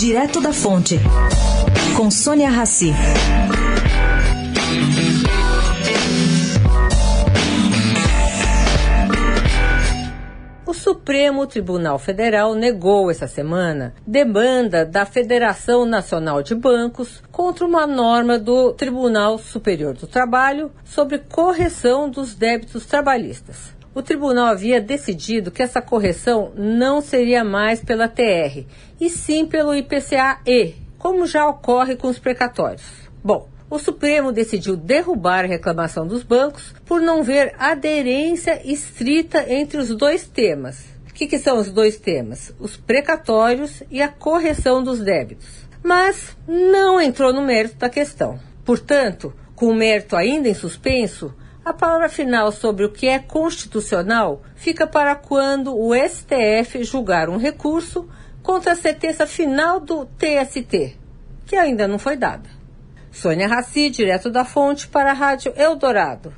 Direto da Fonte, com Sônia Rassi. O Supremo Tribunal Federal negou essa semana demanda da Federação Nacional de Bancos contra uma norma do Tribunal Superior do Trabalho sobre correção dos débitos trabalhistas. O tribunal havia decidido que essa correção não seria mais pela TR, e sim pelo IPCA-E, como já ocorre com os precatórios. Bom, o Supremo decidiu derrubar a reclamação dos bancos por não ver aderência estrita entre os dois temas. O que, que são os dois temas? Os precatórios e a correção dos débitos. Mas não entrou no mérito da questão. Portanto, com o mérito ainda em suspenso, a palavra final sobre o que é constitucional fica para quando o STF julgar um recurso contra a sentença final do TST, que ainda não foi dada. Sônia Raci, direto da fonte, para a Rádio Eldorado.